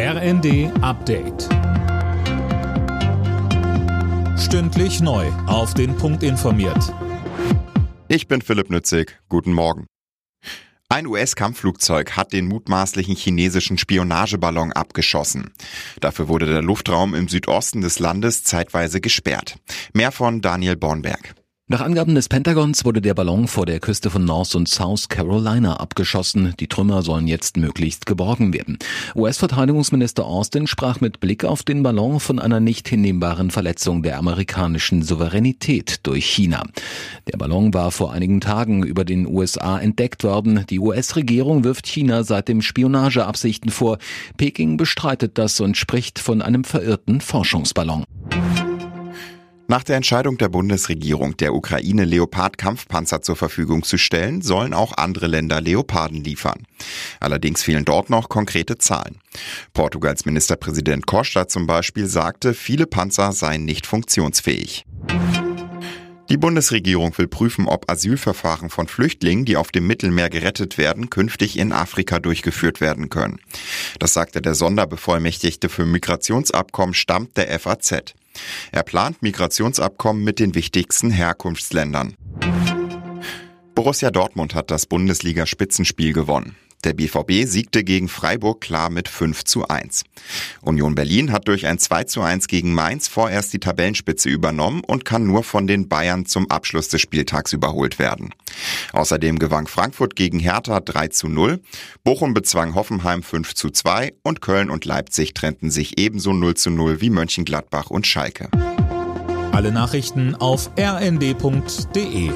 RND Update. Stündlich neu. Auf den Punkt informiert. Ich bin Philipp Nützig. Guten Morgen. Ein US-Kampfflugzeug hat den mutmaßlichen chinesischen Spionageballon abgeschossen. Dafür wurde der Luftraum im Südosten des Landes zeitweise gesperrt. Mehr von Daniel Bornberg. Nach Angaben des Pentagons wurde der Ballon vor der Küste von North und South Carolina abgeschossen. Die Trümmer sollen jetzt möglichst geborgen werden. US-Verteidigungsminister Austin sprach mit Blick auf den Ballon von einer nicht hinnehmbaren Verletzung der amerikanischen Souveränität durch China. Der Ballon war vor einigen Tagen über den USA entdeckt worden. Die US-Regierung wirft China seitdem Spionageabsichten vor. Peking bestreitet das und spricht von einem verirrten Forschungsballon. Nach der Entscheidung der Bundesregierung, der Ukraine Leopard-Kampfpanzer zur Verfügung zu stellen, sollen auch andere Länder Leoparden liefern. Allerdings fehlen dort noch konkrete Zahlen. Portugals Ministerpräsident Costa zum Beispiel sagte, viele Panzer seien nicht funktionsfähig. Die Bundesregierung will prüfen, ob Asylverfahren von Flüchtlingen, die auf dem Mittelmeer gerettet werden, künftig in Afrika durchgeführt werden können. Das sagte der Sonderbevollmächtigte für Migrationsabkommen Stammt der FAZ. Er plant Migrationsabkommen mit den wichtigsten Herkunftsländern. Borussia Dortmund hat das Bundesliga-Spitzenspiel gewonnen. Der BVB siegte gegen Freiburg klar mit 5 zu 1. Union Berlin hat durch ein 2 zu 1 gegen Mainz vorerst die Tabellenspitze übernommen und kann nur von den Bayern zum Abschluss des Spieltags überholt werden. Außerdem gewann Frankfurt gegen Hertha 3 zu 0, Bochum bezwang Hoffenheim 5 zu 2 und Köln und Leipzig trennten sich ebenso 0 zu 0 wie Mönchengladbach und Schalke. Alle Nachrichten auf rnd.de